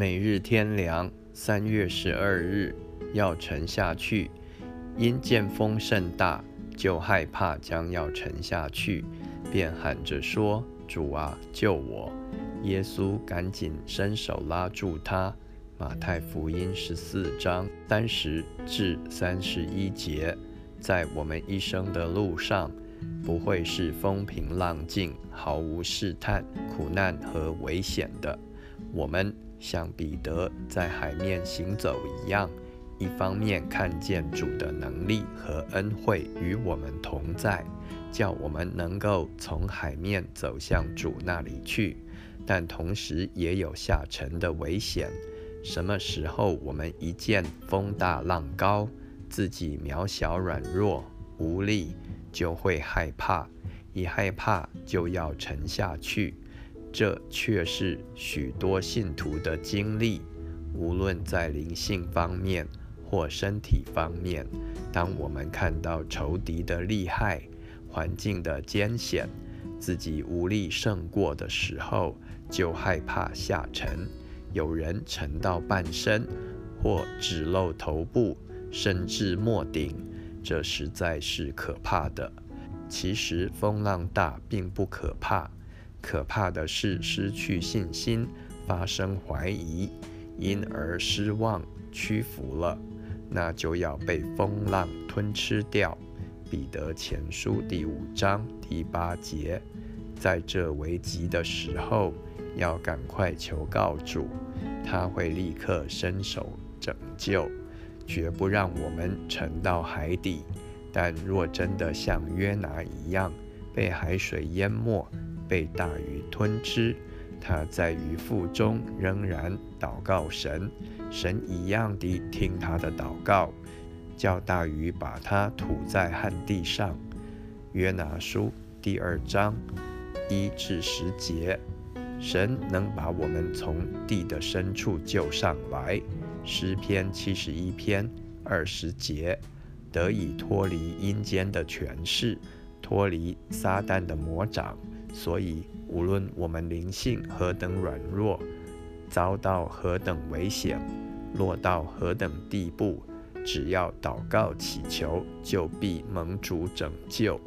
每日天凉，三月十二日要沉下去，因见风甚大，就害怕将要沉下去，便喊着说：“主啊，救我！”耶稣赶紧伸手拉住他。马太福音十四章三十至三十一节，在我们一生的路上，不会是风平浪静、毫无试探、苦难和危险的。我们像彼得在海面行走一样，一方面看见主的能力和恩惠与我们同在，叫我们能够从海面走向主那里去，但同时也有下沉的危险。什么时候我们一见风大浪高，自己渺小软弱无力，就会害怕，一害怕就要沉下去。这却是许多信徒的经历，无论在灵性方面或身体方面。当我们看到仇敌的厉害、环境的艰险，自己无力胜过的时候，就害怕下沉。有人沉到半身，或只露头部，甚至没顶，这实在是可怕的。其实风浪大并不可怕，可怕的是失去信心，发生怀疑，因而失望屈服了，那就要被风浪吞吃掉。彼得前书第五章第八节，在这危急的时候。要赶快求告主，他会立刻伸手拯救，绝不让我们沉到海底。但若真的像约拿一样被海水淹没，被大鱼吞吃，他在鱼腹中仍然祷告神，神一样地听他的祷告，叫大鱼把他吐在旱地上。约拿书第二章一至十节。神能把我们从地的深处救上来，诗篇七十一篇二十节，得以脱离阴间的权势，脱离撒旦的魔掌。所以，无论我们灵性何等软弱，遭到何等危险，落到何等地步，只要祷告祈求，就必蒙主拯救。